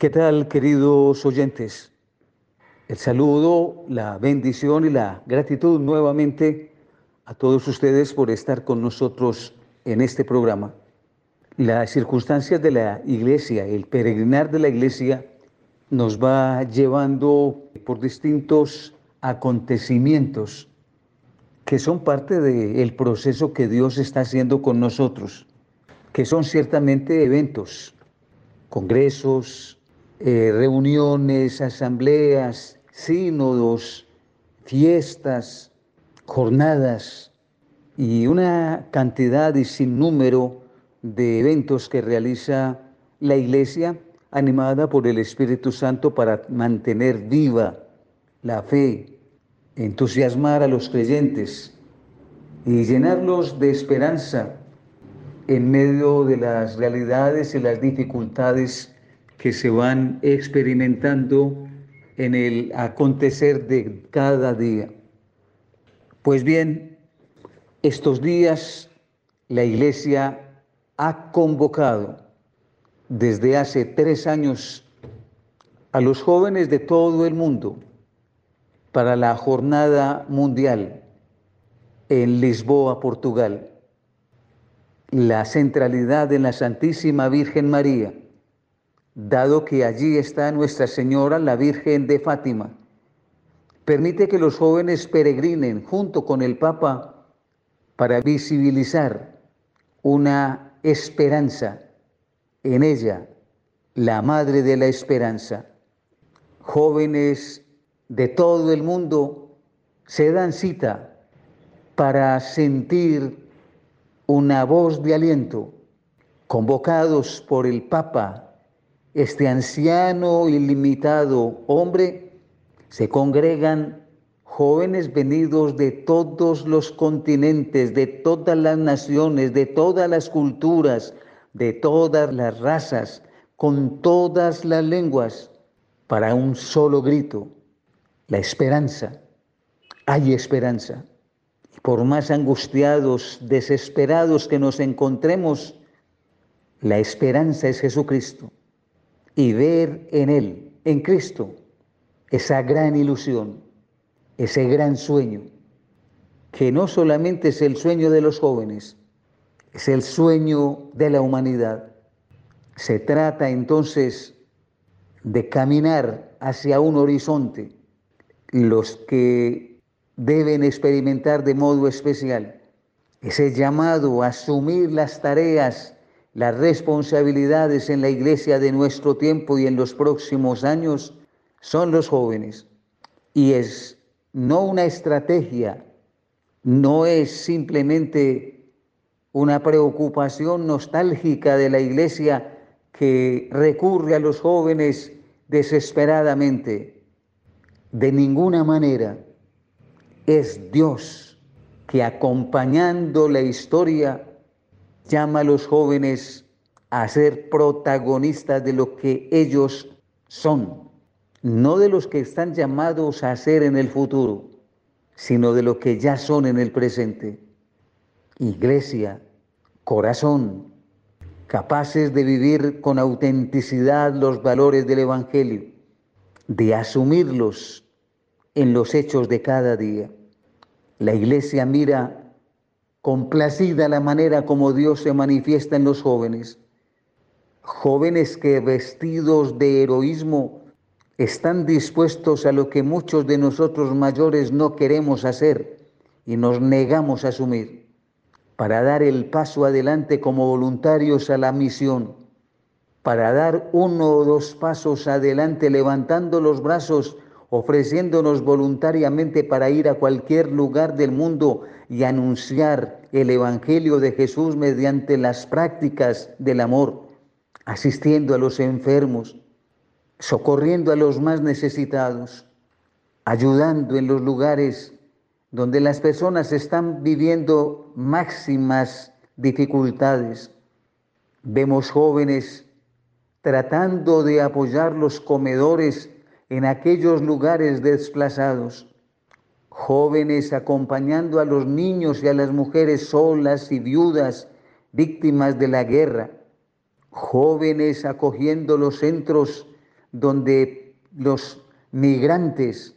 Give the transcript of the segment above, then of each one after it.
¿Qué tal, queridos oyentes? El saludo, la bendición y la gratitud nuevamente a todos ustedes por estar con nosotros en este programa. Las circunstancias de la iglesia, el peregrinar de la iglesia, nos va llevando por distintos acontecimientos que son parte del proceso que Dios está haciendo con nosotros, que son ciertamente eventos, congresos, eh, reuniones, asambleas, sínodos, fiestas, jornadas y una cantidad y sin número de eventos que realiza la iglesia animada por el Espíritu Santo para mantener viva la fe, entusiasmar a los creyentes y llenarlos de esperanza en medio de las realidades y las dificultades que se van experimentando en el acontecer de cada día. Pues bien, estos días la Iglesia ha convocado desde hace tres años a los jóvenes de todo el mundo para la jornada mundial en Lisboa, Portugal. La centralidad de la Santísima Virgen María dado que allí está Nuestra Señora, la Virgen de Fátima. Permite que los jóvenes peregrinen junto con el Papa para visibilizar una esperanza en ella, la Madre de la Esperanza. Jóvenes de todo el mundo se dan cita para sentir una voz de aliento, convocados por el Papa este anciano ilimitado hombre, se congregan jóvenes venidos de todos los continentes, de todas las naciones, de todas las culturas, de todas las razas, con todas las lenguas, para un solo grito, la esperanza. Hay esperanza. Y por más angustiados, desesperados que nos encontremos, la esperanza es Jesucristo y ver en Él, en Cristo, esa gran ilusión, ese gran sueño, que no solamente es el sueño de los jóvenes, es el sueño de la humanidad. Se trata entonces de caminar hacia un horizonte, los que deben experimentar de modo especial ese llamado a asumir las tareas las responsabilidades en la iglesia de nuestro tiempo y en los próximos años son los jóvenes. Y es no una estrategia, no es simplemente una preocupación nostálgica de la iglesia que recurre a los jóvenes desesperadamente. De ninguna manera es Dios que acompañando la historia llama a los jóvenes a ser protagonistas de lo que ellos son, no de los que están llamados a ser en el futuro, sino de lo que ya son en el presente. Iglesia, corazón, capaces de vivir con autenticidad los valores del Evangelio, de asumirlos en los hechos de cada día. La iglesia mira complacida la manera como Dios se manifiesta en los jóvenes. Jóvenes que vestidos de heroísmo están dispuestos a lo que muchos de nosotros mayores no queremos hacer y nos negamos a asumir, para dar el paso adelante como voluntarios a la misión, para dar uno o dos pasos adelante levantando los brazos ofreciéndonos voluntariamente para ir a cualquier lugar del mundo y anunciar el Evangelio de Jesús mediante las prácticas del amor, asistiendo a los enfermos, socorriendo a los más necesitados, ayudando en los lugares donde las personas están viviendo máximas dificultades. Vemos jóvenes tratando de apoyar los comedores en aquellos lugares desplazados, jóvenes acompañando a los niños y a las mujeres solas y viudas, víctimas de la guerra, jóvenes acogiendo los centros donde los migrantes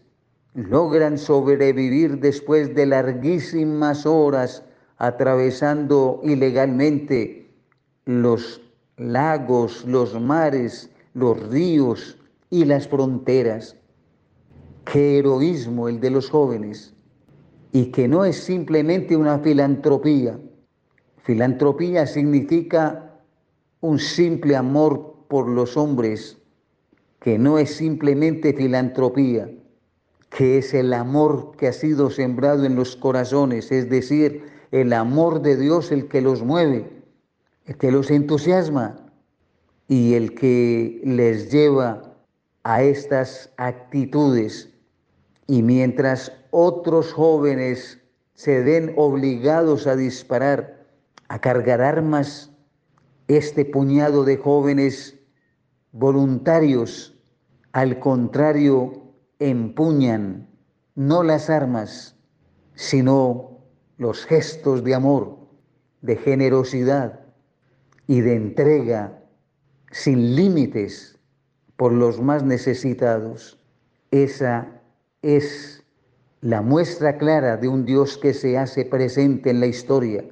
logran sobrevivir después de larguísimas horas atravesando ilegalmente los lagos, los mares, los ríos y las fronteras. Qué heroísmo el de los jóvenes y que no es simplemente una filantropía. Filantropía significa un simple amor por los hombres, que no es simplemente filantropía, que es el amor que ha sido sembrado en los corazones, es decir, el amor de Dios el que los mueve, el que los entusiasma y el que les lleva a estas actitudes. Y mientras otros jóvenes se ven obligados a disparar, a cargar armas, este puñado de jóvenes voluntarios, al contrario, empuñan no las armas, sino los gestos de amor, de generosidad y de entrega sin límites por los más necesitados. Esa es la muestra clara de un Dios que se hace presente en la historia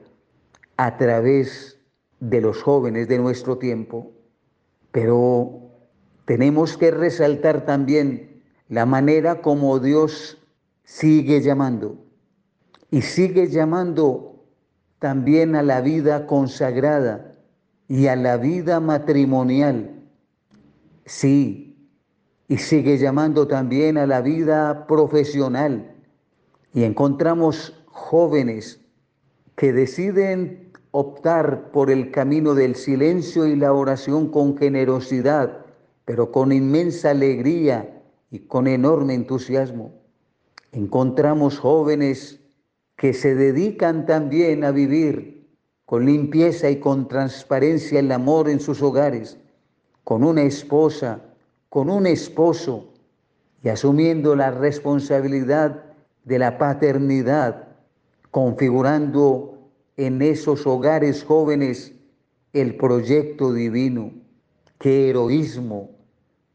a través de los jóvenes de nuestro tiempo. Pero tenemos que resaltar también la manera como Dios sigue llamando y sigue llamando también a la vida consagrada y a la vida matrimonial. Sí, y sigue llamando también a la vida profesional y encontramos jóvenes que deciden optar por el camino del silencio y la oración con generosidad, pero con inmensa alegría y con enorme entusiasmo. Encontramos jóvenes que se dedican también a vivir con limpieza y con transparencia el amor en sus hogares, con una esposa, con un esposo, y asumiendo la responsabilidad de la paternidad, configurando en esos hogares jóvenes el proyecto divino. Qué heroísmo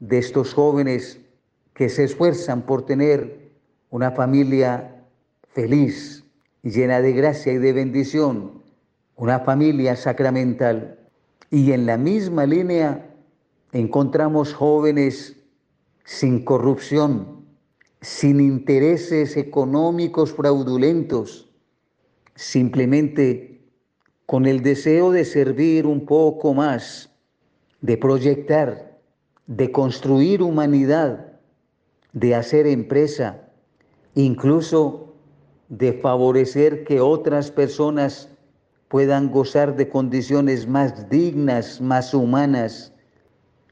de estos jóvenes que se esfuerzan por tener una familia feliz, llena de gracia y de bendición, una familia sacramental. Y en la misma línea encontramos jóvenes sin corrupción, sin intereses económicos fraudulentos, simplemente con el deseo de servir un poco más, de proyectar, de construir humanidad, de hacer empresa, incluso de favorecer que otras personas puedan gozar de condiciones más dignas, más humanas.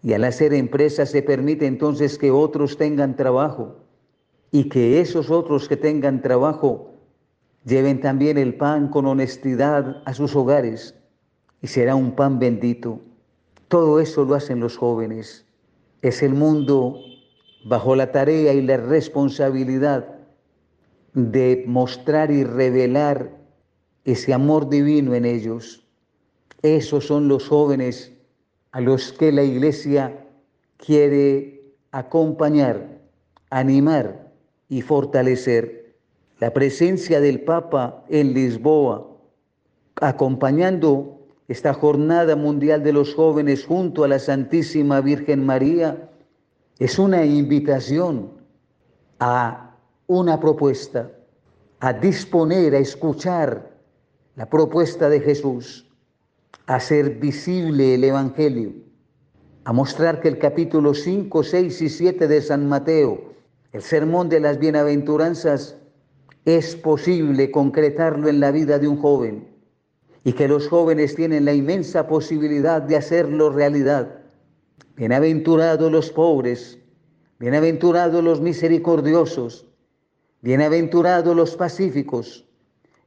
Y al hacer empresa se permite entonces que otros tengan trabajo y que esos otros que tengan trabajo lleven también el pan con honestidad a sus hogares y será un pan bendito. Todo eso lo hacen los jóvenes. Es el mundo bajo la tarea y la responsabilidad de mostrar y revelar ese amor divino en ellos. Esos son los jóvenes a los que la iglesia quiere acompañar, animar y fortalecer. La presencia del Papa en Lisboa, acompañando esta jornada mundial de los jóvenes junto a la Santísima Virgen María, es una invitación a una propuesta, a disponer, a escuchar la propuesta de Jesús, a hacer visible el Evangelio, a mostrar que el capítulo 5, 6 y 7 de San Mateo el sermón de las bienaventuranzas es posible concretarlo en la vida de un joven y que los jóvenes tienen la inmensa posibilidad de hacerlo realidad. Bienaventurados los pobres, bienaventurados los misericordiosos, bienaventurados los pacíficos,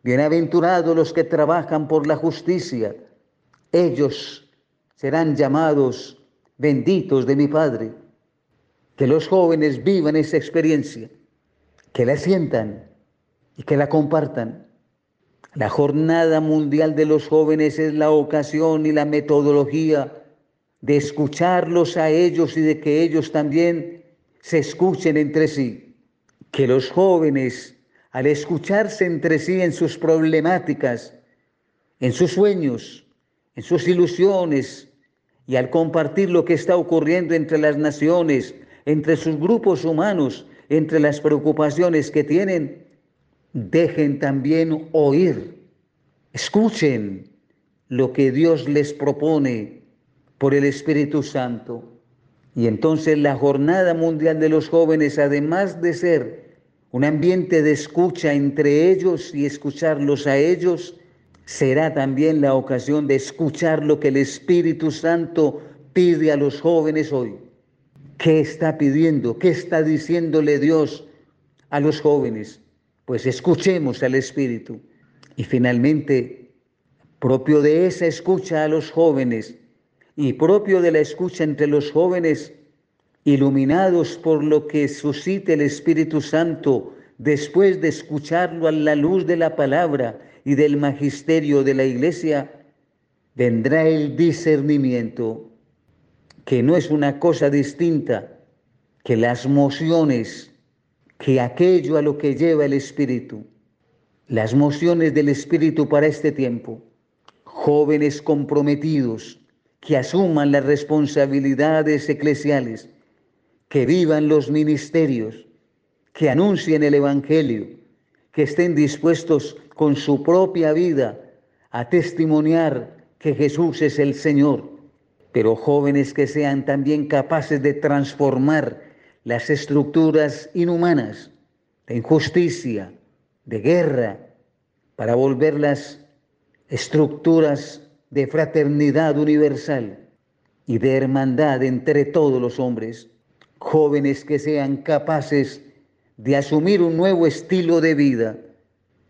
bienaventurados los que trabajan por la justicia. Ellos serán llamados benditos de mi Padre que los jóvenes vivan esa experiencia, que la sientan y que la compartan. La Jornada Mundial de los Jóvenes es la ocasión y la metodología de escucharlos a ellos y de que ellos también se escuchen entre sí. Que los jóvenes, al escucharse entre sí en sus problemáticas, en sus sueños, en sus ilusiones, y al compartir lo que está ocurriendo entre las naciones, entre sus grupos humanos, entre las preocupaciones que tienen, dejen también oír, escuchen lo que Dios les propone por el Espíritu Santo. Y entonces la Jornada Mundial de los Jóvenes, además de ser un ambiente de escucha entre ellos y escucharlos a ellos, será también la ocasión de escuchar lo que el Espíritu Santo pide a los jóvenes hoy. ¿Qué está pidiendo? ¿Qué está diciéndole Dios a los jóvenes? Pues escuchemos al Espíritu. Y finalmente, propio de esa escucha a los jóvenes y propio de la escucha entre los jóvenes, iluminados por lo que suscite el Espíritu Santo después de escucharlo a la luz de la palabra y del magisterio de la iglesia, vendrá el discernimiento que no es una cosa distinta que las mociones, que aquello a lo que lleva el Espíritu, las mociones del Espíritu para este tiempo, jóvenes comprometidos que asuman las responsabilidades eclesiales, que vivan los ministerios, que anuncien el Evangelio, que estén dispuestos con su propia vida a testimoniar que Jesús es el Señor. Pero jóvenes que sean también capaces de transformar las estructuras inhumanas de injusticia, de guerra, para volverlas estructuras de fraternidad universal y de hermandad entre todos los hombres, jóvenes que sean capaces de asumir un nuevo estilo de vida,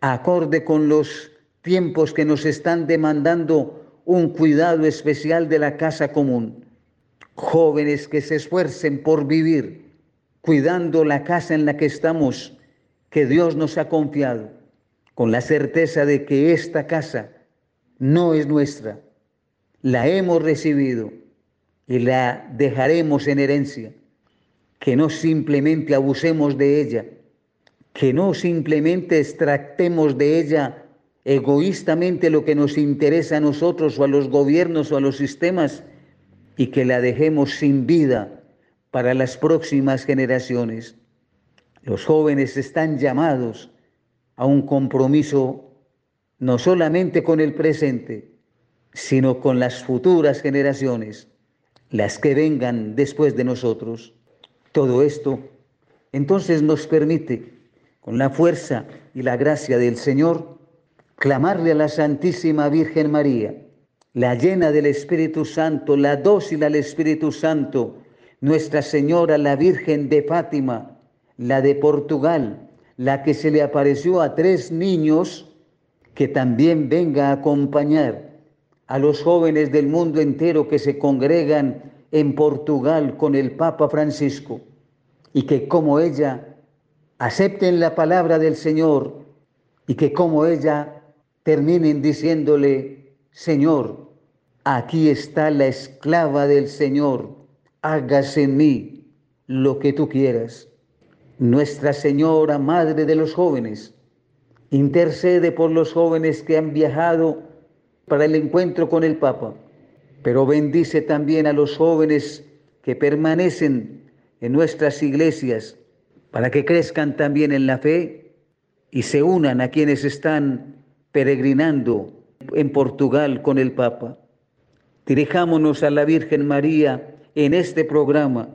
acorde con los tiempos que nos están demandando un cuidado especial de la casa común. Jóvenes que se esfuercen por vivir cuidando la casa en la que estamos, que Dios nos ha confiado, con la certeza de que esta casa no es nuestra, la hemos recibido y la dejaremos en herencia, que no simplemente abusemos de ella, que no simplemente extractemos de ella egoístamente lo que nos interesa a nosotros o a los gobiernos o a los sistemas y que la dejemos sin vida para las próximas generaciones. Los jóvenes están llamados a un compromiso no solamente con el presente, sino con las futuras generaciones, las que vengan después de nosotros. Todo esto entonces nos permite, con la fuerza y la gracia del Señor, clamarle a la Santísima Virgen María, la llena del Espíritu Santo, la dócil al Espíritu Santo, Nuestra Señora, la Virgen de Fátima, la de Portugal, la que se le apareció a tres niños, que también venga a acompañar a los jóvenes del mundo entero que se congregan en Portugal con el Papa Francisco y que como ella acepten la palabra del Señor y que como ella terminen diciéndole, Señor, aquí está la esclava del Señor, hágase en mí lo que tú quieras. Nuestra Señora, Madre de los jóvenes, intercede por los jóvenes que han viajado para el encuentro con el Papa, pero bendice también a los jóvenes que permanecen en nuestras iglesias para que crezcan también en la fe y se unan a quienes están peregrinando en Portugal con el Papa. Dirijámonos a la Virgen María en este programa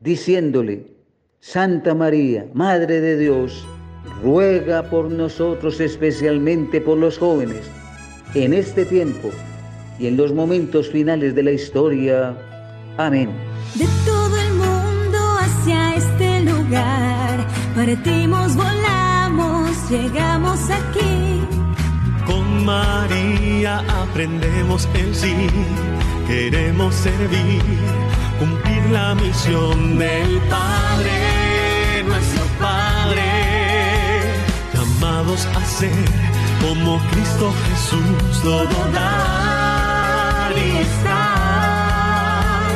diciéndole, Santa María, Madre de Dios, ruega por nosotros especialmente por los jóvenes en este tiempo y en los momentos finales de la historia. Amén. Partimos, volamos, llegamos aquí. Con María aprendemos el sí, queremos servir, cumplir la misión del Padre, nuestro Padre. Llamados a ser como Cristo Jesús, todo dar y estar.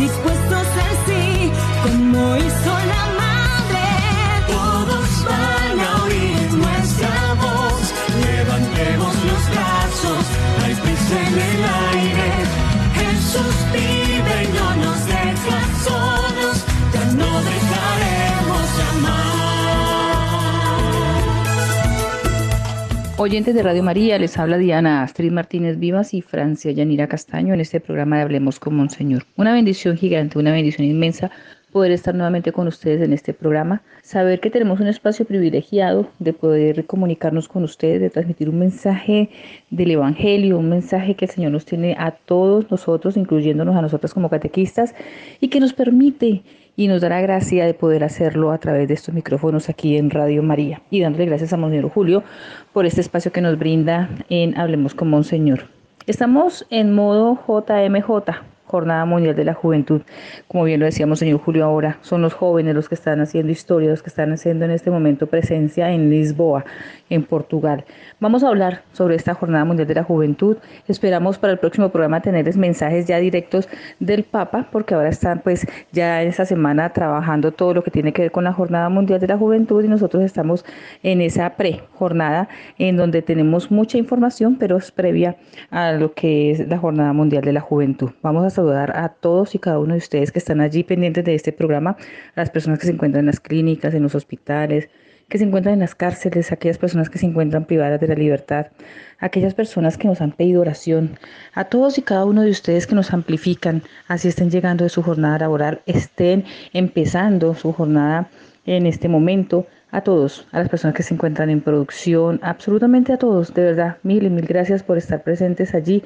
Dispuestos al sí, como Moisés. No dejaremos amarillo. Oyentes de Radio María, les habla Diana Astrid Martínez Vivas y Francia Yanira Castaño en este programa de Hablemos con Monseñor. Una bendición gigante, una bendición inmensa poder estar nuevamente con ustedes en este programa, saber que tenemos un espacio privilegiado de poder comunicarnos con ustedes, de transmitir un mensaje del Evangelio, un mensaje que el Señor nos tiene a todos nosotros, incluyéndonos a nosotras como catequistas, y que nos permite y nos da la gracia de poder hacerlo a través de estos micrófonos aquí en Radio María. Y dándole gracias a Monseñor Julio por este espacio que nos brinda en Hablemos con Monseñor. Estamos en modo JMJ, Jornada Mundial de la Juventud. Como bien lo decíamos, señor Julio, ahora son los jóvenes los que están haciendo historia, los que están haciendo en este momento presencia en Lisboa, en Portugal. Vamos a hablar sobre esta Jornada Mundial de la Juventud. Esperamos para el próximo programa tenerles mensajes ya directos del Papa, porque ahora están pues ya en esta semana trabajando todo lo que tiene que ver con la Jornada Mundial de la Juventud y nosotros estamos en esa pre-jornada en donde tenemos mucha información, pero es previa a lo que es la Jornada Mundial de la Juventud. Vamos a saludar a todos y cada uno de ustedes que están allí pendientes de este programa, a las personas que se encuentran en las clínicas, en los hospitales, que se encuentran en las cárceles, aquellas personas que se encuentran privadas de la libertad, aquellas personas que nos han pedido oración, a todos y cada uno de ustedes que nos amplifican, así estén llegando de su jornada laboral, estén empezando su jornada en este momento, a todos, a las personas que se encuentran en producción, absolutamente a todos, de verdad, mil y mil gracias por estar presentes allí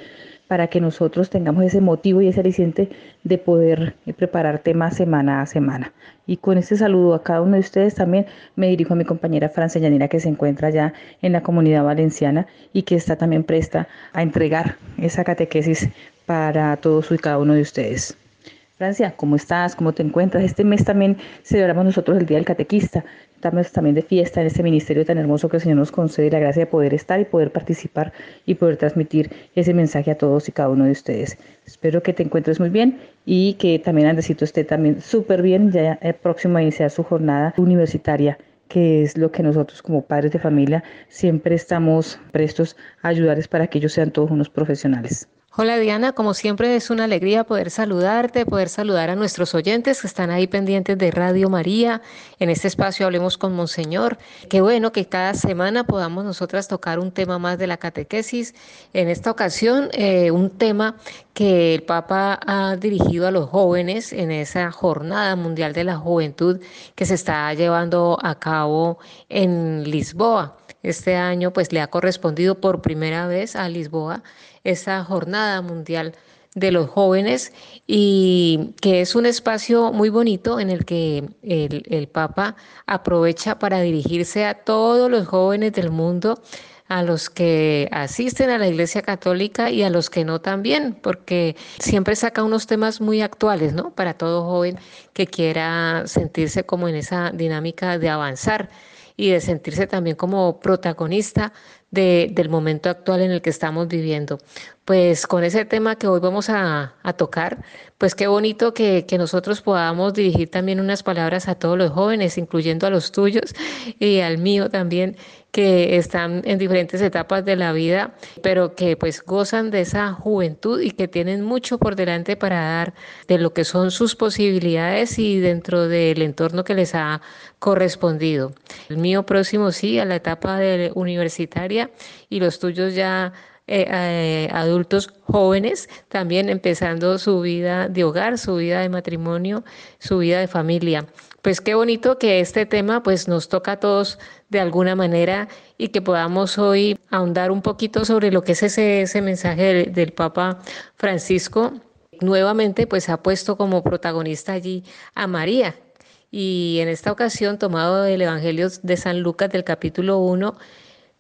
para que nosotros tengamos ese motivo y ese aliciente de poder eh, preparar temas semana a semana. Y con este saludo a cada uno de ustedes también me dirijo a mi compañera Francia Yanira que se encuentra ya en la comunidad valenciana y que está también presta a entregar esa catequesis para todos y cada uno de ustedes. Francia, ¿cómo estás? ¿Cómo te encuentras? Este mes también celebramos nosotros el Día del Catequista estamos también de fiesta en este ministerio tan hermoso que el Señor nos concede la gracia de poder estar y poder participar y poder transmitir ese mensaje a todos y cada uno de ustedes. Espero que te encuentres muy bien y que también Andresito esté también súper bien, ya eh, próximo a iniciar su jornada universitaria que es lo que nosotros como padres de familia siempre estamos prestos a ayudarles para que ellos sean todos unos profesionales. Hola Diana, como siempre es una alegría poder saludarte, poder saludar a nuestros oyentes que están ahí pendientes de Radio María. En este espacio hablemos con Monseñor. Qué bueno que cada semana podamos nosotras tocar un tema más de la catequesis. En esta ocasión, eh, un tema que el Papa ha dirigido a los jóvenes en esa Jornada Mundial de la Juventud que se está llevando a cabo en Lisboa. Este año pues le ha correspondido por primera vez a Lisboa esta jornada mundial de los jóvenes y que es un espacio muy bonito en el que el, el, Papa aprovecha para dirigirse a todos los jóvenes del mundo, a los que asisten a la Iglesia Católica y a los que no también, porque siempre saca unos temas muy actuales, ¿no? Para todo joven que quiera sentirse como en esa dinámica de avanzar y de sentirse también como protagonista de, del momento actual en el que estamos viviendo. Pues con ese tema que hoy vamos a, tocar, pues qué bonito que, que, nosotros podamos dirigir también unas palabras a todos los jóvenes, incluyendo a los tuyos y al mío también, que están en diferentes etapas de la vida, pero que pues gozan de esa juventud y que tienen mucho por delante para dar de lo que son sus posibilidades y dentro del entorno que les ha correspondido. El mío próximo sí, a la etapa de universitaria y los tuyos ya eh, eh, adultos jóvenes, también empezando su vida de hogar, su vida de matrimonio, su vida de familia. Pues qué bonito que este tema pues nos toca a todos de alguna manera y que podamos hoy ahondar un poquito sobre lo que es ese, ese mensaje del, del Papa Francisco. Nuevamente pues ha puesto como protagonista allí a María, y en esta ocasión, tomado del Evangelio de San Lucas del capítulo 1,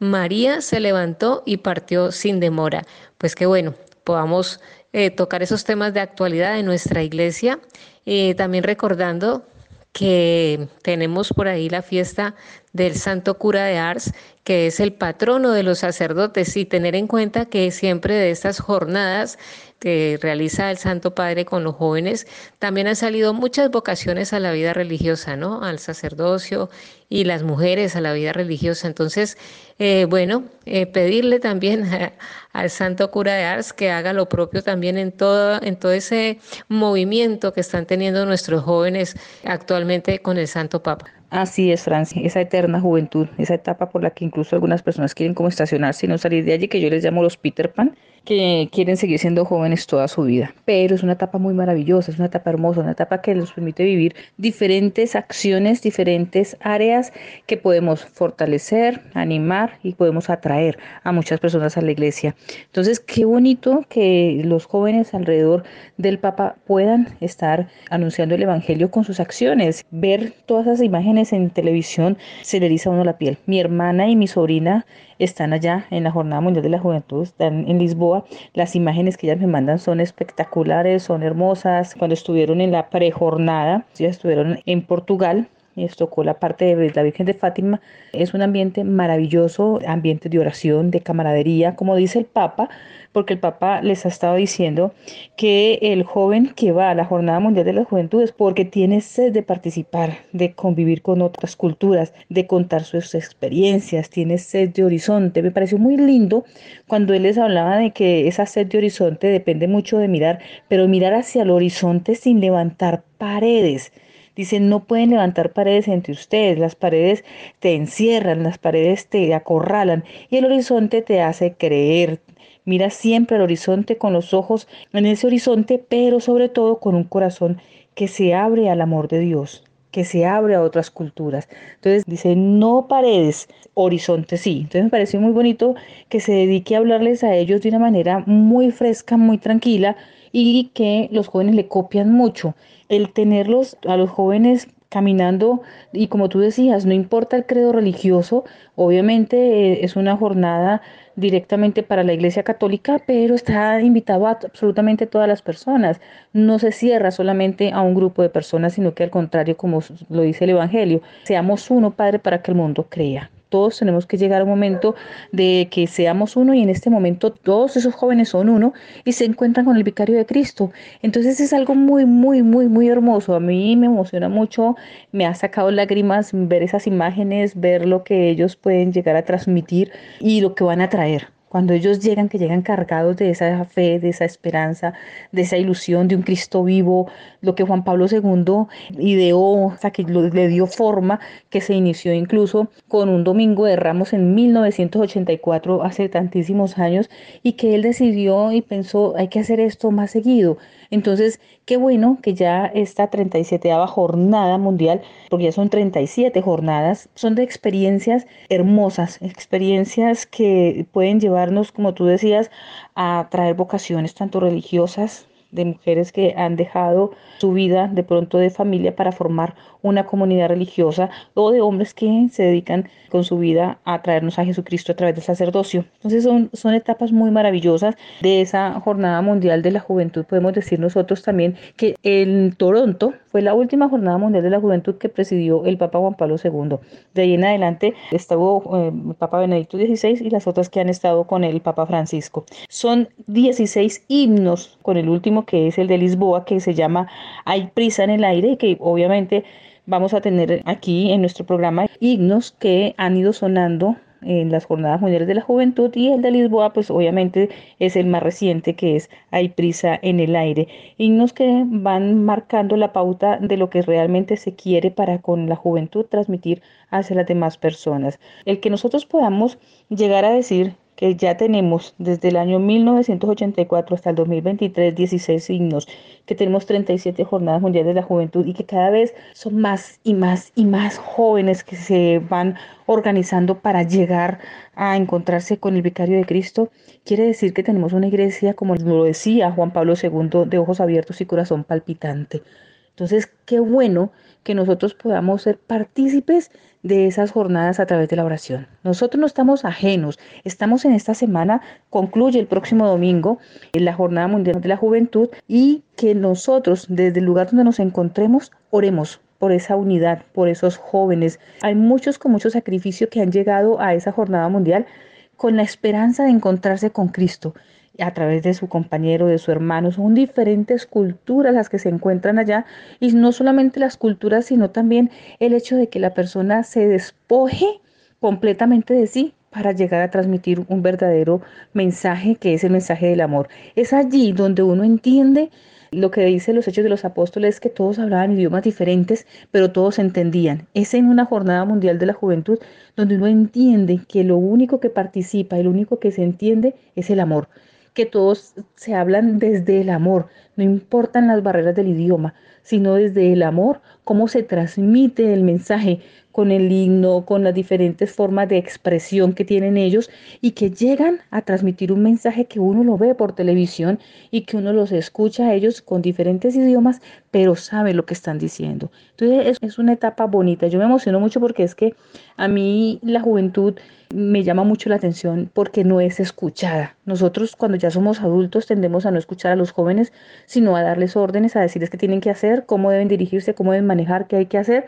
María se levantó y partió sin demora. Pues qué bueno, podamos eh, tocar esos temas de actualidad de nuestra iglesia, eh, también recordando que tenemos por ahí la fiesta del Santo Cura de Ars, que es el patrono de los sacerdotes, y tener en cuenta que siempre de estas jornadas que realiza el Santo Padre con los jóvenes, también han salido muchas vocaciones a la vida religiosa, ¿no? Al sacerdocio y las mujeres a la vida religiosa. Entonces, eh, bueno, eh, pedirle también al Santo Cura de Ars que haga lo propio también en todo, en todo ese movimiento que están teniendo nuestros jóvenes actualmente con el Santo Papa. Así es, Francia, esa eterna juventud, esa etapa por la que incluso algunas personas quieren como estacionarse y no salir de allí, que yo les llamo los Peter Pan, que quieren seguir siendo jóvenes toda su vida. Pero es una etapa muy maravillosa, es una etapa hermosa, una etapa que nos permite vivir diferentes acciones, diferentes áreas que podemos fortalecer, animar y podemos atraer a muchas personas a la iglesia. Entonces, qué bonito que los jóvenes alrededor del Papa puedan estar anunciando el Evangelio con sus acciones. Ver todas esas imágenes en televisión se le eriza uno la piel. Mi hermana y mi sobrina están allá en la Jornada Mundial de la Juventud, están en Lisboa. Las imágenes que ellas me mandan son espectaculares, son hermosas. Cuando estuvieron en la prejornada, ellas estuvieron en Portugal, les tocó la parte de la Virgen de Fátima. Es un ambiente maravilloso, ambiente de oración, de camaradería, como dice el Papa, porque el Papa les ha estado diciendo que el joven que va a la Jornada Mundial de la Juventud es porque tiene sed de participar, de convivir con otras culturas, de contar sus experiencias, tiene sed de horizonte. Me pareció muy lindo cuando él les hablaba de que esa sed de horizonte depende mucho de mirar, pero mirar hacia el horizonte sin levantar paredes. Dicen, no pueden levantar paredes entre ustedes, las paredes te encierran, las paredes te acorralan y el horizonte te hace creer, Mira siempre al horizonte con los ojos en ese horizonte, pero sobre todo con un corazón que se abre al amor de Dios, que se abre a otras culturas. Entonces dice, no paredes, horizonte sí. Entonces me pareció muy bonito que se dedique a hablarles a ellos de una manera muy fresca, muy tranquila y que los jóvenes le copian mucho. El tenerlos a los jóvenes caminando y como tú decías, no importa el credo religioso, obviamente eh, es una jornada directamente para la Iglesia Católica, pero está invitado a absolutamente todas las personas. No se cierra solamente a un grupo de personas, sino que al contrario, como lo dice el Evangelio, seamos uno, Padre, para que el mundo crea todos tenemos que llegar a un momento de que seamos uno y en este momento todos esos jóvenes son uno y se encuentran con el vicario de Cristo. Entonces es algo muy, muy, muy, muy hermoso. A mí me emociona mucho, me ha sacado lágrimas ver esas imágenes, ver lo que ellos pueden llegar a transmitir y lo que van a traer. Cuando ellos llegan, que llegan cargados de esa fe, de esa esperanza, de esa ilusión de un Cristo vivo, lo que Juan Pablo II ideó, sea, que le dio forma, que se inició incluso con un domingo de Ramos en 1984, hace tantísimos años, y que él decidió y pensó, hay que hacer esto más seguido. Entonces, qué bueno que ya esta 37 jornada mundial, porque ya son 37 jornadas, son de experiencias hermosas, experiencias que pueden llevarnos, como tú decías, a traer vocaciones tanto religiosas de mujeres que han dejado su vida de pronto de familia para formar una comunidad religiosa o de hombres que se dedican con su vida a traernos a Jesucristo a través del sacerdocio. Entonces son, son etapas muy maravillosas de esa jornada mundial de la juventud. Podemos decir nosotros también que en Toronto fue la última jornada mundial de la juventud que presidió el Papa Juan Pablo II. De ahí en adelante estuvo eh, el Papa Benedicto XVI y las otras que han estado con el Papa Francisco. Son 16 himnos con el último que es el de Lisboa que se llama Hay prisa en el aire que obviamente vamos a tener aquí en nuestro programa himnos que han ido sonando en las jornadas mundiales de la juventud y el de Lisboa pues obviamente es el más reciente que es Hay prisa en el aire. Himnos que van marcando la pauta de lo que realmente se quiere para con la juventud transmitir hacia las demás personas. El que nosotros podamos llegar a decir que ya tenemos desde el año 1984 hasta el 2023 16 signos, que tenemos 37 jornadas mundiales de la juventud y que cada vez son más y más y más jóvenes que se van organizando para llegar a encontrarse con el vicario de Cristo, quiere decir que tenemos una iglesia, como lo decía Juan Pablo II, de ojos abiertos y corazón palpitante. Entonces, qué bueno que nosotros podamos ser partícipes de esas jornadas a través de la oración. Nosotros no estamos ajenos, estamos en esta semana, concluye el próximo domingo en la Jornada Mundial de la Juventud y que nosotros desde el lugar donde nos encontremos oremos por esa unidad, por esos jóvenes. Hay muchos con mucho sacrificio que han llegado a esa jornada mundial con la esperanza de encontrarse con Cristo a través de su compañero, de su hermano. Son diferentes culturas las que se encuentran allá y no solamente las culturas, sino también el hecho de que la persona se despoje completamente de sí para llegar a transmitir un verdadero mensaje que es el mensaje del amor. Es allí donde uno entiende lo que dice los Hechos de los Apóstoles, que todos hablaban idiomas diferentes, pero todos entendían. Es en una jornada mundial de la juventud donde uno entiende que lo único que participa lo único que se entiende es el amor que todos se hablan desde el amor, no importan las barreras del idioma, sino desde el amor, cómo se transmite el mensaje con el himno, con las diferentes formas de expresión que tienen ellos y que llegan a transmitir un mensaje que uno lo ve por televisión y que uno los escucha a ellos con diferentes idiomas, pero sabe lo que están diciendo. Entonces es, una etapa bonita. Yo me emociono mucho porque es que a mí la juventud me llama mucho la atención porque no es escuchada. Nosotros cuando ya somos adultos tendemos a no escuchar a los jóvenes, sino a darles órdenes, a decirles qué tienen que hacer, cómo deben dirigirse, cómo deben manejar, qué hay que hacer,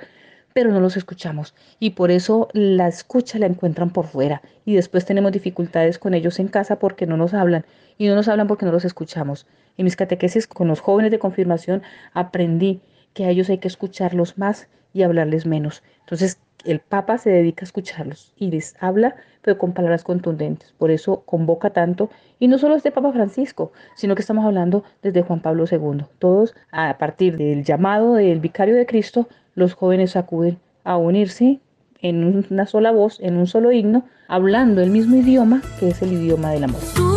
pero no los escuchamos. Y por eso la escucha la encuentran por fuera. Y después tenemos dificultades con ellos en casa porque no nos hablan. Y no nos hablan porque no los escuchamos. En mis catequesis con los jóvenes de confirmación aprendí que a ellos hay que escucharlos más y hablarles menos. Entonces, el Papa se dedica a escucharlos y les habla, pero con palabras contundentes. Por eso convoca tanto, y no solo este Papa Francisco, sino que estamos hablando desde Juan Pablo II. Todos, a partir del llamado del Vicario de Cristo, los jóvenes acuden a unirse en una sola voz, en un solo himno, hablando el mismo idioma que es el idioma del amor.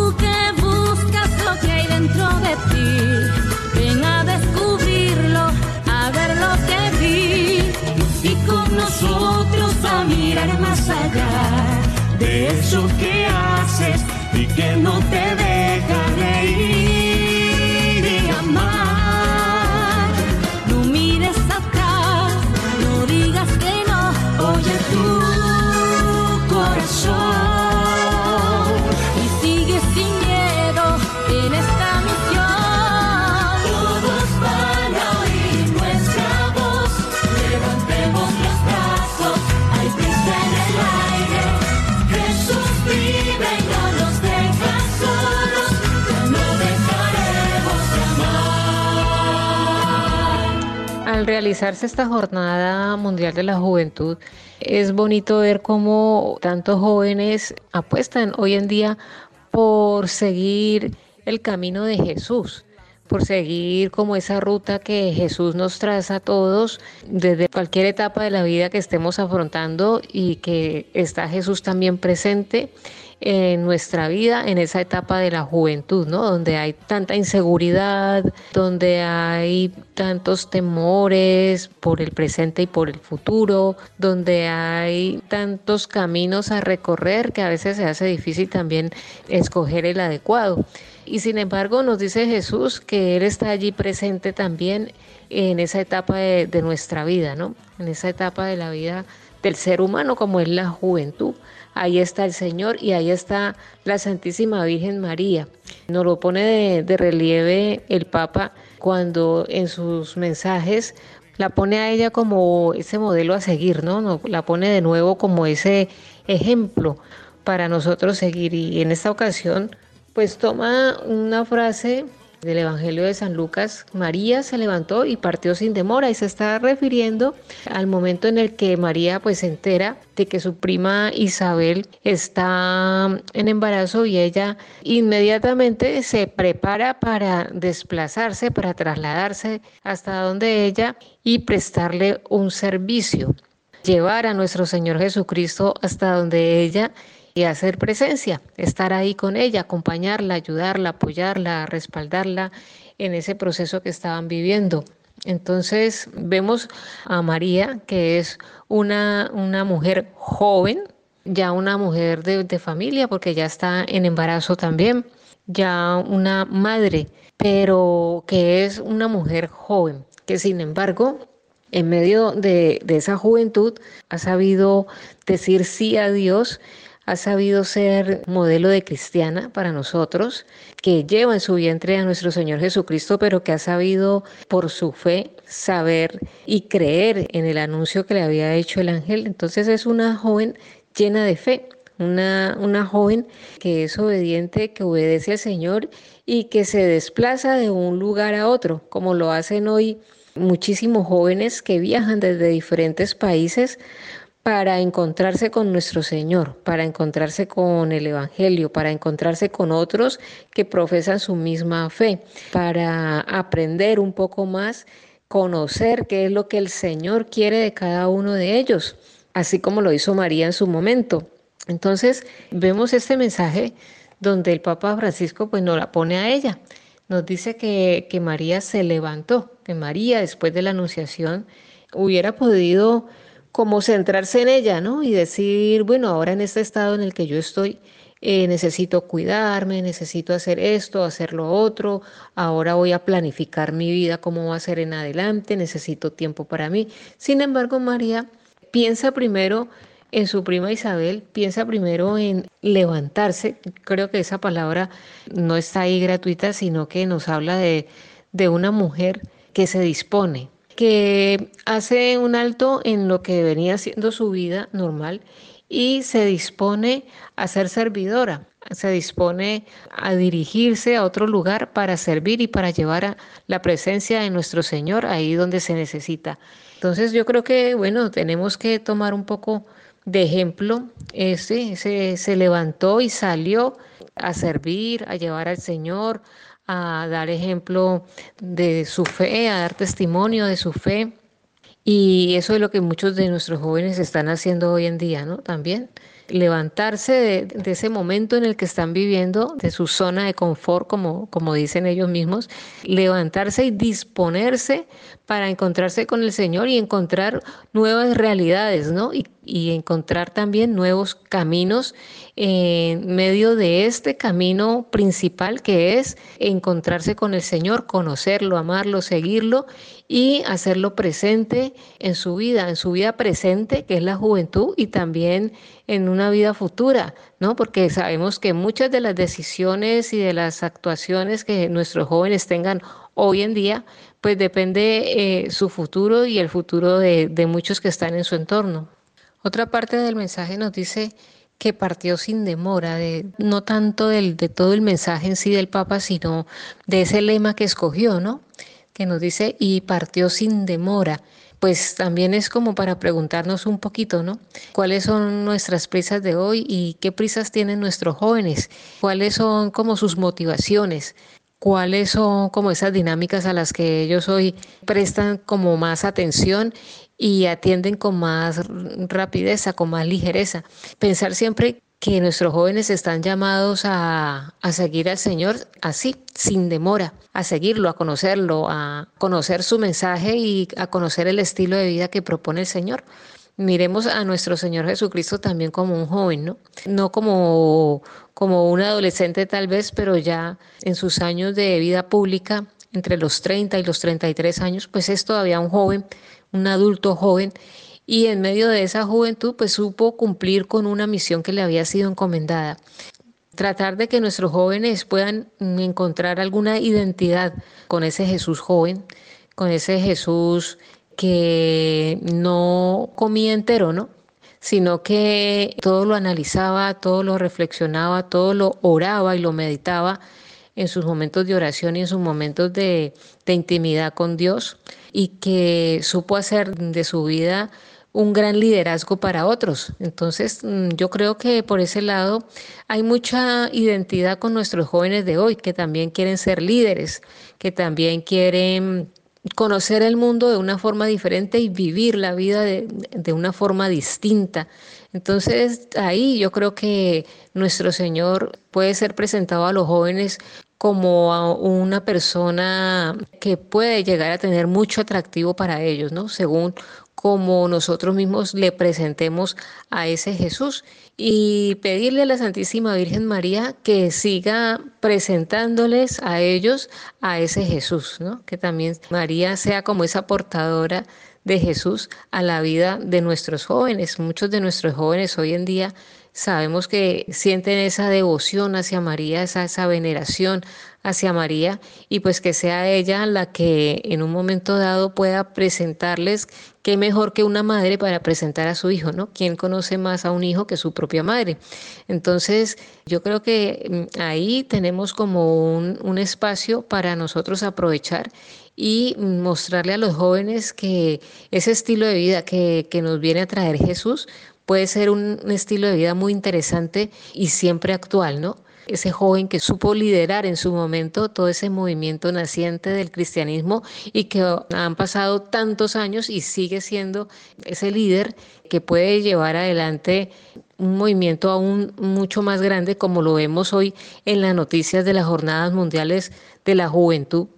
Mirar más allá de eso que haces y que no te deja realizarse esta Jornada Mundial de la Juventud, es bonito ver cómo tantos jóvenes apuestan hoy en día por seguir el camino de Jesús, por seguir como esa ruta que Jesús nos traza a todos desde cualquier etapa de la vida que estemos afrontando y que está Jesús también presente en nuestra vida en esa etapa de la juventud, ¿no? Donde hay tanta inseguridad, donde hay tantos temores por el presente y por el futuro, donde hay tantos caminos a recorrer que a veces se hace difícil también escoger el adecuado. Y sin embargo nos dice Jesús que Él está allí presente también en esa etapa de, nuestra vida, ¿no? En esa etapa de la vida del ser humano como es la juventud ahí está el Señor y ahí está la Santísima Virgen María. Nos lo pone de, relieve el Papa cuando en sus mensajes la pone a ella como ese modelo a seguir, ¿no? La pone de nuevo como ese ejemplo para nosotros seguir. Y en esta ocasión, pues toma una frase del Evangelio de San Lucas, María se levantó y partió sin demora y se está refiriendo al momento en el que María pues se entera de que su prima Isabel está en embarazo y ella inmediatamente se prepara para desplazarse, para trasladarse hasta donde ella y prestarle un servicio, llevar a nuestro Señor Jesucristo hasta donde ella y hacer presencia, estar ahí con ella, acompañarla, ayudarla, apoyarla, respaldarla en ese proceso que estaban viviendo. Entonces vemos a María, que es una, una mujer joven, ya una mujer de, de familia, porque ya está en embarazo también, ya una madre, pero que es una mujer joven, que sin embargo en medio de, de, esa juventud ha sabido decir sí a Dios ha sabido ser modelo de cristiana para nosotros, que lleva en su vientre a nuestro Señor Jesucristo, pero que ha sabido por su fe saber y creer en el anuncio que le había hecho el ángel. Entonces es una joven llena de fe, una, una joven que es obediente, que obedece al Señor y que se desplaza de un lugar a otro, como lo hacen hoy muchísimos jóvenes que viajan desde diferentes países para encontrarse con nuestro Señor, para encontrarse con el Evangelio, para encontrarse con otros que profesan su misma fe, para aprender un poco más, conocer qué es lo que el Señor quiere de cada uno de ellos, así como lo hizo María en su momento. Entonces vemos este mensaje donde el Papa Francisco pues nos la pone a ella. Nos dice que, que María se levantó, que María después de la anunciación hubiera podido como centrarse en ella, ¿no? Y decir, bueno, ahora en este estado en el que yo estoy, eh, necesito cuidarme, necesito hacer esto, hacer lo otro, ahora voy a planificar mi vida, cómo va a ser en adelante, necesito tiempo para mí. Sin embargo, María piensa primero en su prima Isabel, piensa primero en levantarse. Creo que esa palabra no está ahí gratuita, sino que nos habla de, de una mujer que se dispone, que hace un alto en lo que venía siendo su vida normal y se dispone a ser servidora, se dispone a dirigirse a otro lugar para servir y para llevar a la presencia de nuestro Señor ahí donde se necesita. Entonces yo creo que, bueno, tenemos que tomar un poco de ejemplo. Ese se, se levantó y salió a servir, a llevar al Señor, a dar ejemplo de su fe, a dar testimonio de su fe. Y eso es lo que muchos de nuestros jóvenes están haciendo hoy en día, ¿no? También levantarse de, ese momento en el que están viviendo, de su zona de confort, como, como dicen ellos mismos, levantarse y disponerse para encontrarse con el Señor y encontrar nuevas realidades, ¿no? Y, y encontrar también nuevos caminos en medio de este camino principal que es encontrarse con el Señor, conocerlo, amarlo, seguirlo y hacerlo presente en su vida, en su vida presente, que es la juventud, y también en una vida futura, ¿no? Porque sabemos que muchas de las decisiones y de las actuaciones que nuestros jóvenes tengan hoy en día, pues depende eh, su futuro y el futuro de, de muchos que están en su entorno. Otra parte del mensaje nos dice que partió sin demora, de, no tanto del, de todo el mensaje en sí del Papa, sino de ese lema que escogió, ¿no? Que nos dice, y partió sin demora. Pues también es como para preguntarnos un poquito, ¿no? ¿Cuáles son nuestras prisas de hoy y qué prisas tienen nuestros jóvenes? ¿Cuáles son como sus motivaciones? cuáles son como esas dinámicas a las que ellos hoy prestan como más atención y atienden con más rapidez, con más ligereza. Pensar siempre que nuestros jóvenes están llamados a, a, seguir al Señor así, sin demora, a seguirlo, a conocerlo, a conocer su mensaje y a conocer el estilo de vida que propone el Señor. Miremos a nuestro Señor Jesucristo también como un joven, ¿no? No como, como un adolescente tal vez, pero ya en sus años de vida pública, entre los 30 y los 33 años, pues es todavía un joven un adulto joven, y en medio de esa juventud pues supo cumplir con una misión que le había sido encomendada. Tratar de que nuestros jóvenes puedan encontrar alguna identidad con ese Jesús joven, con ese Jesús que no comía entero, ¿no? sino que todo lo analizaba, todo lo reflexionaba, todo lo oraba y lo meditaba en sus momentos de oración y en sus momentos de, de intimidad con Dios y que supo hacer de su vida un gran liderazgo para otros. Entonces, mm, yo creo que por ese lado hay mucha identidad con nuestros jóvenes de hoy, que también quieren ser líderes, que también quieren conocer el mundo de una forma diferente y vivir la vida de, de una forma distinta. Entonces, ahí yo creo que nuestro Señor puede ser presentado a los jóvenes como a una persona que puede llegar a tener mucho atractivo para ellos, ¿no? Según como nosotros mismos le presentemos a ese Jesús y pedirle a la Santísima Virgen María que siga presentándoles a ellos a ese Jesús, ¿no? Que también María sea como esa portadora de Jesús a la vida de nuestros jóvenes. Muchos de nuestros jóvenes hoy en día sabemos que sienten esa devoción hacia María, esa, veneración hacia María y pues que sea ella la que en un momento dado pueda presentarles qué mejor que una madre para presentar a su hijo, ¿no? ¿Quién conoce más a un hijo que su propia madre? Entonces, yo creo que mm, ahí tenemos como un, espacio para nosotros aprovechar y mostrarle a los jóvenes que ese estilo de vida que nos viene a traer Jesús puede ser un, estilo de vida muy interesante y siempre actual, ¿no? ese joven que supo liderar en su momento todo ese movimiento naciente del cristianismo y que han pasado tantos años y sigue siendo ese líder que puede llevar adelante un movimiento aún mucho más grande como lo vemos hoy en las noticias de las jornadas mundiales de la juventud,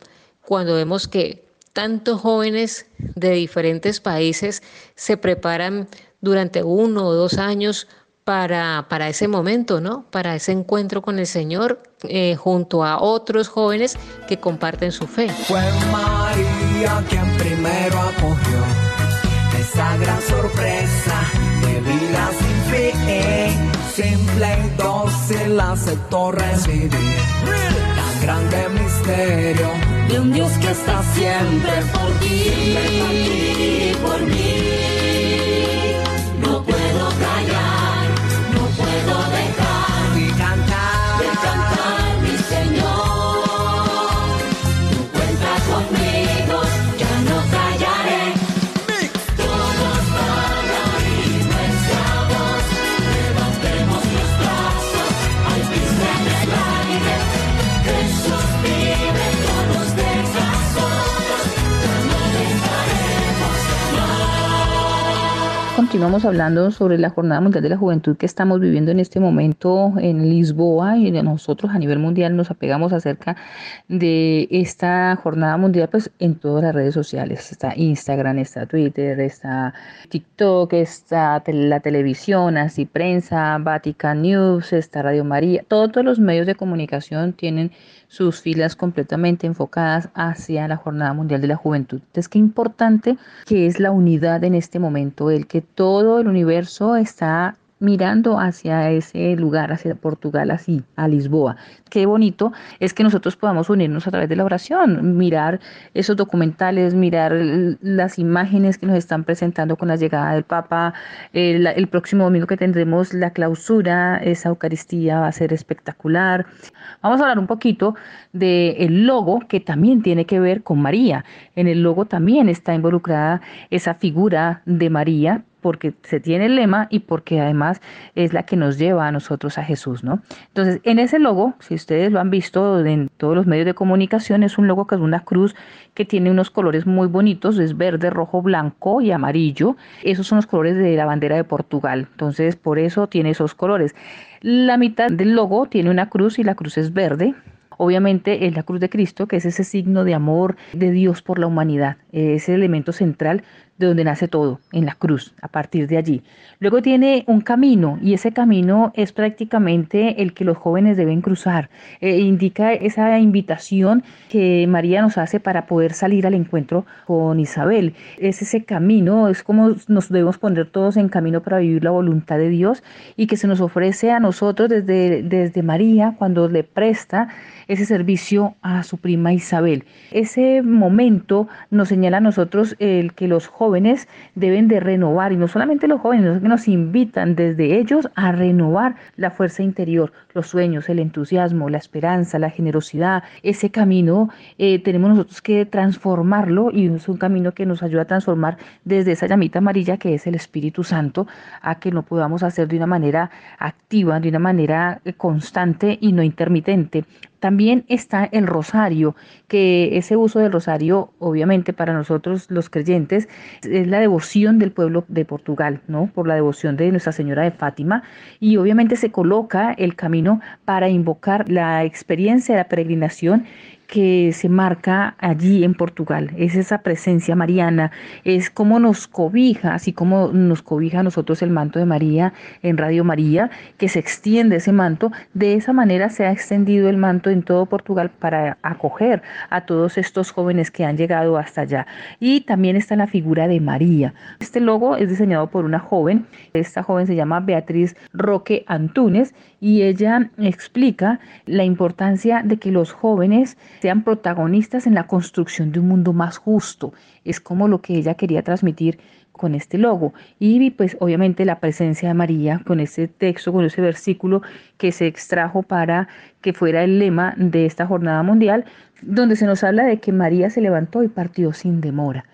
cuando vemos que tantos jóvenes de diferentes países se preparan durante uno o dos años para, para ese momento, ¿no? Para ese encuentro con el Señor eh, junto a otros jóvenes que comparten su fe. Fue María quien primero acogió esa gran sorpresa de vida sin fin, simple y dócil aceptó recibir tan grande misterio de un Dios que está siempre por ti, por mí. Continuamos hablando sobre la Jornada Mundial de la Juventud que estamos viviendo en este momento en Lisboa y nosotros a nivel mundial nos apegamos acerca de esta Jornada Mundial pues en todas las redes sociales. Está Instagram, está Twitter, está TikTok, está la televisión, así prensa, Vatican News, está Radio María. Todos los medios de comunicación tienen sus filas completamente enfocadas hacia la Jornada Mundial de la Juventud. Entonces, qué importante que es la unidad en este momento, el que todo el universo está mirando hacia ese lugar, hacia Portugal, así, a Lisboa. Qué bonito es que nosotros podamos unirnos a través de la oración, mirar esos documentales, mirar las imágenes que nos están presentando con la llegada del Papa. El, próximo domingo que tendremos la clausura, esa Eucaristía va a ser espectacular. Vamos a hablar un poquito del logo que también tiene que ver con María. En el logo también está involucrada esa figura de María porque se tiene el lema y porque además es la que nos lleva a nosotros a Jesús, ¿no? Entonces, en ese logo, si ustedes lo han visto en todos los medios de comunicación, es un logo que es una cruz que tiene unos colores muy bonitos, es verde, rojo, blanco y amarillo. Esos son los colores de la bandera de Portugal. Entonces, por eso tiene esos colores. La mitad del logo tiene una cruz y la cruz es verde. Obviamente es la cruz de Cristo, que es ese signo de amor de Dios por la humanidad, ese elemento central de donde nace todo, en la cruz, a partir de allí. Luego tiene un camino y ese camino es prácticamente el que los jóvenes deben cruzar. Eh, indica esa invitación que María nos hace para poder salir al encuentro con Isabel. Es ese camino, es como nos debemos poner todos en camino para vivir la voluntad de Dios y que se nos ofrece a nosotros desde, desde María cuando le presta ese servicio a su prima Isabel. Ese momento nos señala a nosotros el que los jóvenes deben de renovar, y no solamente los jóvenes, sino que nos invitan desde ellos a renovar la fuerza interior, los sueños, el entusiasmo, la esperanza, la generosidad. Ese camino eh, tenemos nosotros que transformarlo y es un camino que nos ayuda a transformar desde esa llamita amarilla que es el Espíritu Santo a que lo podamos hacer de una manera activa, de una manera eh, constante y no intermitente. También está el rosario, que ese uso del rosario, obviamente para nosotros los creyentes, es la devoción del pueblo de Portugal, ¿no? Por la devoción de Nuestra Señora de Fátima. Y obviamente se coloca el camino para invocar la experiencia de la peregrinación que se marca allí en Portugal, es esa presencia mariana, es como nos cobija, así como nos cobija a nosotros el manto de María en Radio María, que se extiende ese manto, de esa manera se ha extendido el manto en todo Portugal para acoger a todos estos jóvenes que han llegado hasta allá. Y también está la figura de María. Este logo es diseñado por una joven, esta joven se llama Beatriz Roque Antunes y ella explica la importancia de que los jóvenes sean protagonistas en la construcción de un mundo más justo. Es como lo que ella quería transmitir con este logo. Y pues obviamente la presencia de María con ese texto, con ese versículo que se extrajo para que fuera el lema de esta jornada mundial, donde se nos habla de que María se levantó y partió sin demora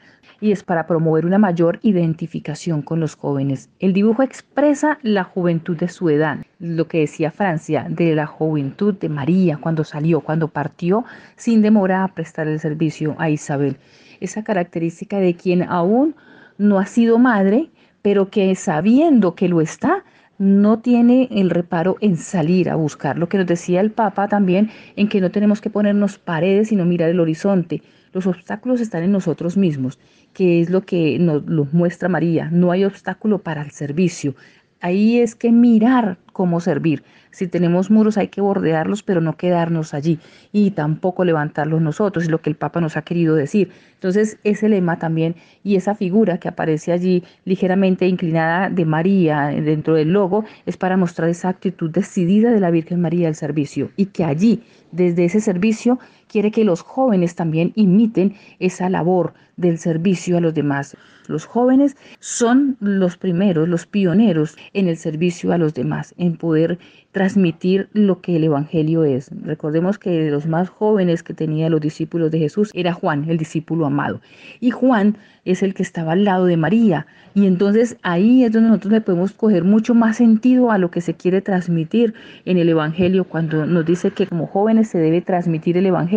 y es para promover una mayor identificación con los jóvenes. El dibujo expresa la juventud de su edad, lo que decía Francia, de la juventud de María cuando salió, cuando partió sin demora a prestar el servicio a Isabel. Esa característica de quien aún no ha sido madre, pero que sabiendo que lo está, no tiene el reparo en salir a buscar. Lo que nos decía el Papa también, en que no tenemos que ponernos paredes, sino mirar el horizonte. Los obstáculos están en nosotros mismos, que es lo que nos muestra María. No hay obstáculo para el servicio. Ahí es que mirar cómo servir. Si tenemos muros hay que bordearlos, pero no quedarnos allí y tampoco levantarlos nosotros, es lo que el Papa nos ha querido decir. Entonces, ese lema también y esa figura que aparece allí ligeramente inclinada de María dentro del logo es para mostrar esa actitud decidida de la Virgen María al servicio y que allí, desde ese servicio, quiere que los jóvenes también imiten esa labor del servicio a los demás. Los jóvenes son los primeros, los pioneros en el servicio a los demás, en poder transmitir lo que el Evangelio es. Recordemos que de los más jóvenes que tenía los discípulos de Jesús era Juan, el discípulo amado. Y Juan es el que estaba al lado de María. Y entonces ahí es donde nosotros le podemos coger mucho más sentido a lo que se quiere transmitir en el Evangelio, cuando nos dice que como jóvenes se debe transmitir el Evangelio,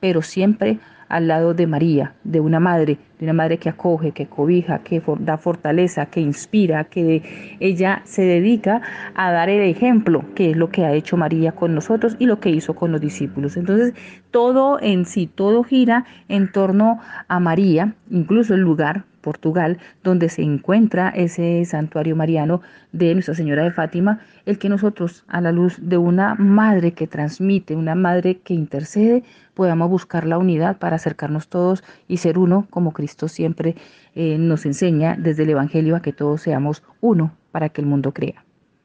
pero siempre al lado de María, de una madre, de una madre que acoge, que cobija, que da fortaleza, que inspira, que ella se dedica a dar el ejemplo, que es lo que ha hecho María con nosotros y lo que hizo con los discípulos. Entonces, todo en sí, todo gira en torno a María, incluso el lugar Portugal, donde se encuentra ese santuario mariano de Nuestra Señora de Fátima, el que nosotros, a la luz de una madre que transmite, una madre que intercede, podamos buscar la unidad para acercarnos todos y ser uno, como Cristo siempre eh, nos enseña desde el Evangelio a que todos seamos uno para que el mundo crea.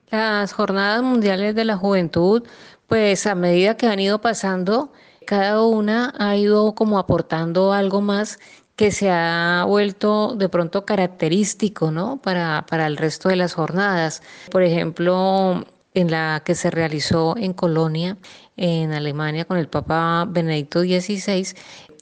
Las jornadas mundiales de la juventud, pues a medida que han ido pasando, cada una ha ido como aportando algo más que se ha vuelto de pronto característico ¿no? para, para el resto de las jornadas. Por ejemplo, en la que se realizó en Colonia, en Alemania, con el Papa Benedicto XVI,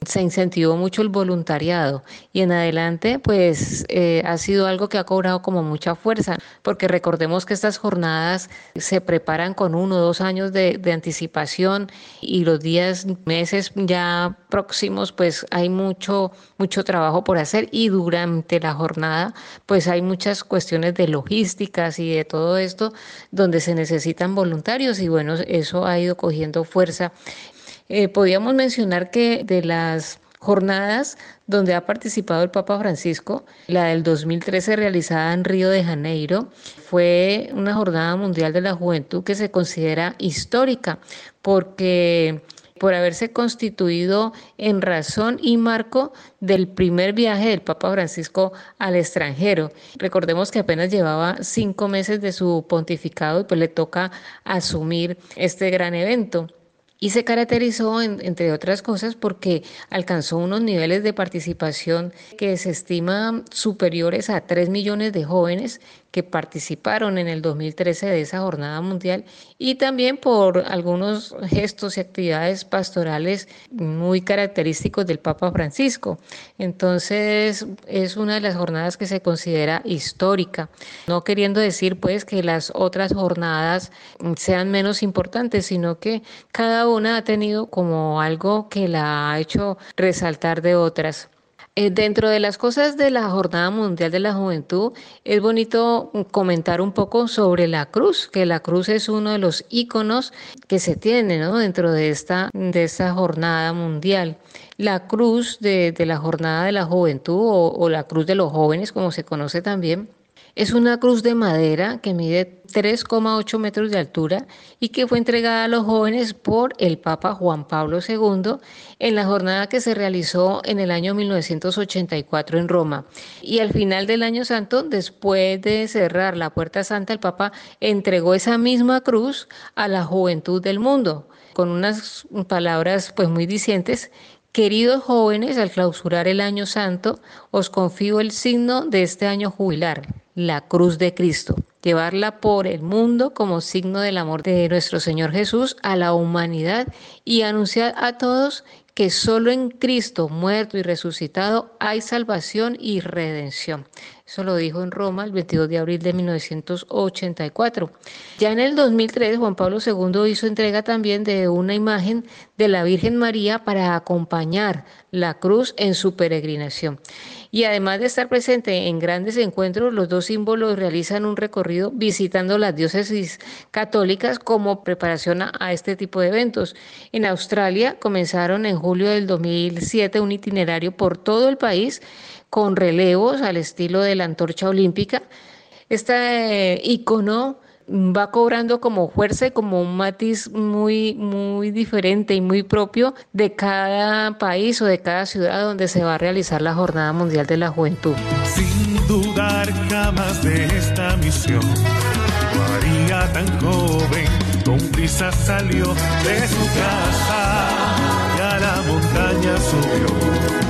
se incentivó mucho el voluntariado y en adelante pues eh, ha sido algo que ha cobrado como mucha fuerza porque recordemos que estas jornadas se preparan con uno o dos años de, de anticipación y los días, meses ya próximos pues hay mucho, mucho trabajo por hacer y durante la jornada pues hay muchas cuestiones de logísticas y de todo esto donde se necesitan voluntarios y bueno, eso ha ido cogiendo fuerza eh, podríamos mencionar que de las jornadas donde ha participado el Papa Francisco, la del 2013 realizada en Río de Janeiro, fue una jornada mundial de la juventud que se considera histórica porque por haberse constituido en razón y marco del primer viaje del Papa Francisco al extranjero. Recordemos que apenas llevaba cinco meses de su pontificado y pues le toca asumir este gran evento y se caracterizó, entre otras cosas, porque alcanzó unos niveles de participación que se estiman superiores a 3 millones de jóvenes que participaron en el 2013 de esa jornada mundial y también por algunos gestos y actividades pastorales muy característicos del Papa Francisco. Entonces es una de las jornadas que se considera histórica, no queriendo decir pues que las otras jornadas sean menos importantes, sino que cada una ha tenido como algo que la ha hecho resaltar de otras. Eh, dentro de las cosas de la Jornada Mundial de la Juventud, es bonito comentar un poco sobre la cruz, que la cruz es uno de los íconos que se tiene ¿no? dentro de esta, de esta jornada mundial. La cruz de, de la Jornada de la Juventud o, o la cruz de los jóvenes, como se conoce también, es una cruz de madera que mide 3,8 metros de altura y que fue entregada a los jóvenes por el Papa Juan Pablo II en la jornada que se realizó en el año 1984 en Roma. Y al final del año santo, después de cerrar la puerta santa, el Papa entregó esa misma cruz a la juventud del mundo con unas palabras pues muy dicientes Queridos jóvenes, al clausurar el año santo, os confío el signo de este año jubilar, la cruz de Cristo. Llevarla por el mundo como signo del amor de nuestro Señor Jesús a la humanidad y anunciar a todos que solo en Cristo muerto y resucitado hay salvación y redención. Eso lo dijo en Roma el 22 de abril de 1984. Ya en el 2003, Juan Pablo II hizo entrega también de una imagen de la Virgen María para acompañar la cruz en su peregrinación. Y además de estar presente en grandes encuentros, los dos símbolos realizan un recorrido visitando las diócesis católicas como preparación a, este tipo de eventos. En Australia comenzaron en julio del 2007 un itinerario por todo el país con relevos al estilo de la antorcha olímpica. Este eh, icono va cobrando como fuerza y como un matiz muy, muy diferente y muy propio de cada país o de cada ciudad donde se va a realizar la Jornada Mundial de la Juventud. Sin dudar jamás de esta misión, María tan joven, con prisa salió de su casa y a la montaña subió.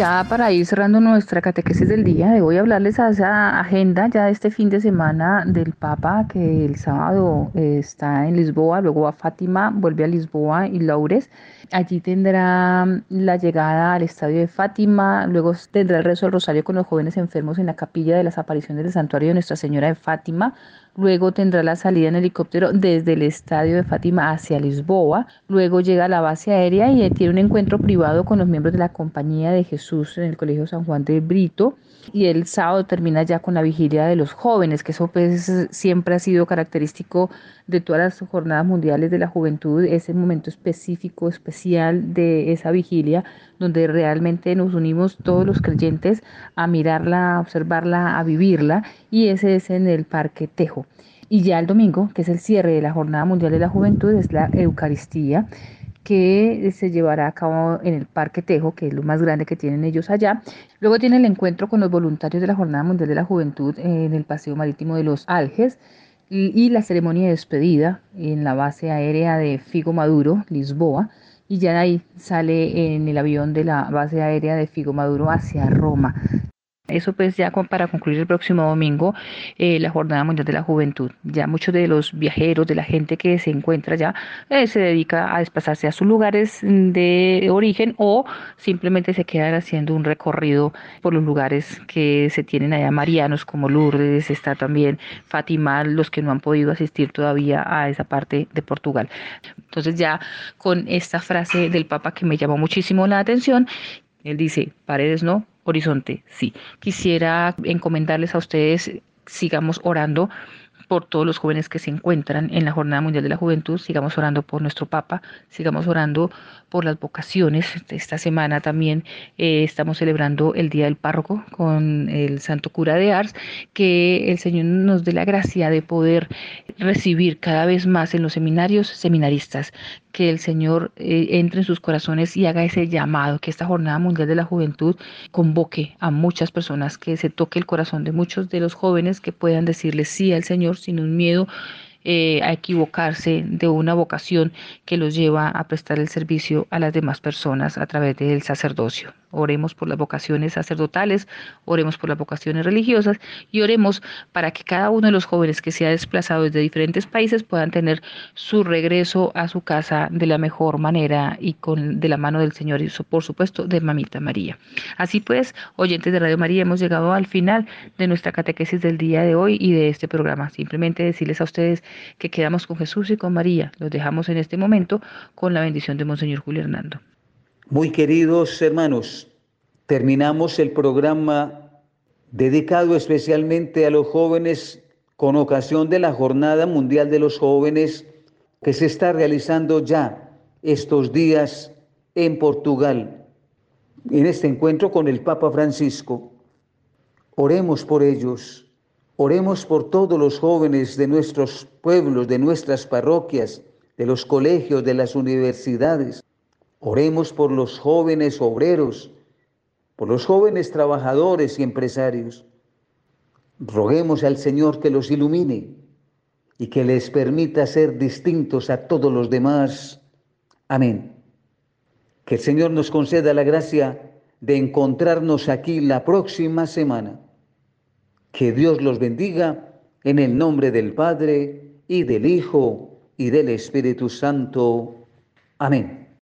Ya para ir cerrando nuestra catequesis del día, de hoy hablarles a esa agenda ya de este fin de semana del Papa, que el sábado eh, está en Lisboa, luego a Fátima, vuelve a Lisboa y Loures. Allí tendrá la llegada al estadio de Fátima, luego tendrá el rezo del rosario con los jóvenes enfermos en la capilla de las apariciones del santuario de Nuestra Señora de Fátima. Luego tendrá la salida en helicóptero desde el estadio de Fátima hacia Lisboa. Luego llega a la base aérea y tiene un encuentro privado con los miembros de la Compañía de Jesús en el Colegio San Juan de Brito. Y el sábado termina ya con la vigilia de los jóvenes, que eso pues siempre ha sido característico de todas las jornadas mundiales de la juventud, ese momento específico, especial de esa vigilia, donde realmente nos unimos todos los creyentes a mirarla, a observarla, a vivirla, y ese es en el Parque Tejo. Y ya el domingo, que es el cierre de la Jornada Mundial de la Juventud, es la Eucaristía que se llevará a cabo en el Parque Tejo, que es lo más grande que tienen ellos allá. Luego tiene el encuentro con los voluntarios de la Jornada Mundial de la Juventud en el Paseo Marítimo de los Alges y la ceremonia de despedida en la base aérea de Figo Maduro, Lisboa, y ya de ahí sale en el avión de la base aérea de Figo Maduro hacia Roma. Eso pues ya para concluir el próximo domingo eh, la Jornada Mundial de la Juventud. Ya muchos de los viajeros, de la gente que se encuentra ya, eh, se dedica a desplazarse a sus lugares de origen o simplemente se quedan haciendo un recorrido por los lugares que se tienen allá marianos como Lourdes, está también Fátima, los que no han podido asistir todavía a esa parte de Portugal. Entonces ya con esta frase del Papa que me llamó muchísimo la atención, él dice, paredes no, horizonte, sí. Quisiera encomendarles a ustedes, sigamos orando por todos los jóvenes que se encuentran en la Jornada Mundial de la Juventud, sigamos orando por nuestro Papa, sigamos orando por las vocaciones. Esta semana también eh, estamos celebrando el Día del Párroco con el Santo Cura de Ars, que el Señor nos dé la gracia de poder recibir cada vez más en los seminarios seminaristas, que el Señor eh, entre en sus corazones y haga ese llamado, que esta Jornada Mundial de la Juventud convoque a muchas personas, que se toque el corazón de muchos de los jóvenes que puedan decirle sí al Señor sin un miedo eh, a equivocarse de una vocación que los lleva a prestar el servicio a las demás personas a través del sacerdocio. Oremos por las vocaciones sacerdotales, oremos por las vocaciones religiosas y oremos para que cada uno de los jóvenes que se ha desplazado desde diferentes países puedan tener su regreso a su casa de la mejor manera y con de la mano del Señor y por supuesto de Mamita María. Así pues, oyentes de Radio María, hemos llegado al final de nuestra catequesis del día de hoy y de este programa. Simplemente decirles a ustedes que quedamos con Jesús y con María. Los dejamos en este momento con la bendición de Monseñor Julio Hernando. Muy queridos hermanos, terminamos el programa dedicado especialmente a los jóvenes con ocasión de la Jornada Mundial de los Jóvenes que se está realizando ya estos días en Portugal. En este encuentro con el Papa Francisco, oremos por ellos, oremos por todos los jóvenes de nuestros pueblos, de nuestras parroquias, de los colegios, de las universidades, Oremos por los jóvenes obreros, por los jóvenes trabajadores y empresarios. Roguemos al Señor que los ilumine y que les permita ser distintos a todos los demás. Amén. Que el Señor nos conceda la gracia de encontrarnos aquí la próxima semana. Que Dios los bendiga en el nombre del Padre y del Hijo y del Espíritu Santo. Amén.